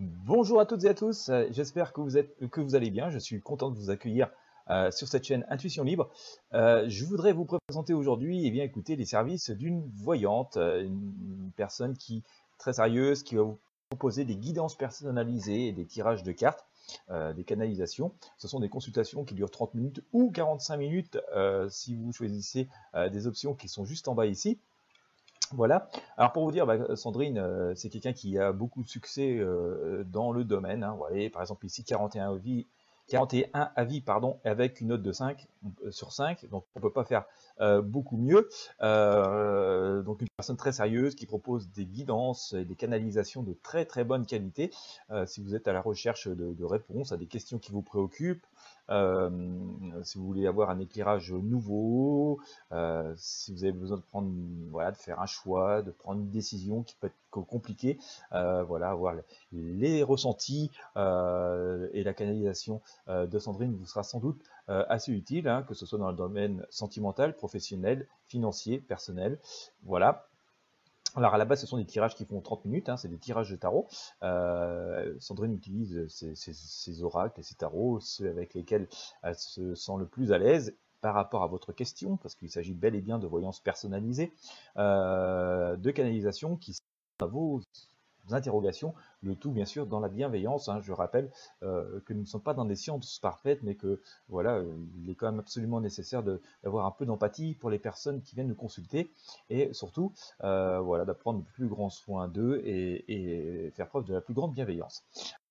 Bonjour à toutes et à tous, euh, j'espère que, vous allez bien, je suis content de vous accueillir euh, sur cette chaîne Intuition Libre. Euh, je voudrais vous présenter aujourd'hui et eh bien écouter les services d'une voyante, une personne qui très sérieuse, qui va vous proposer des guidances personnalisées des tirages de cartes. des canalisations. Ce sont des consultations qui durent 30 minutes ou 45 minutes si vous choisissez des options qui sont juste en bas ici. Voilà. Alors pour vous dire, bah, Sandrine, euh, c'est quelqu'un qui a beaucoup de succès euh, dans le domaine. Hein. Vous par exemple ici 41 avis, 41 avis pardon, avec une note de 5 euh, sur 5, donc on peut pas faire beaucoup mieux. donc une personne très sérieuse qui propose des guidances et des canalisations de très très bonne qualité. si vous êtes à la recherche de réponses à des questions qui vous préoccupent, euh, si vous voulez avoir un éclairage nouveau, euh, si vous avez besoin de faire un choix, de prendre une décision qui peut être compliquée, euh, voilà, avoir les ressentis et la canalisation de Sandrine vous sera sans doute assez utile, hein, que ce soit dans le domaine sentimental, professionnel, financier, personnel, voilà. Alors à la base, ce sont des tirages qui font 30 minutes, hein, c'est des tirages de tarot. Euh, Sandrine utilise ces, oracles et ces tarots, ceux avec lesquels elle se sent le plus à l'aise par rapport à votre question, parce qu'il s'agit bel et bien de voyances personnalisées, euh, de canalisation qui à vos interrogations, le tout bien sûr dans la bienveillance. Hein. Je rappelle euh, que nous ne sommes pas dans des sciences parfaites, mais que voilà, euh, il est quand même absolument nécessaire d'avoir un peu d'empathie pour les personnes qui viennent nous consulter, et surtout euh, voilà, d'apprendre le plus grand soin d'eux et faire preuve de la plus grande bienveillance.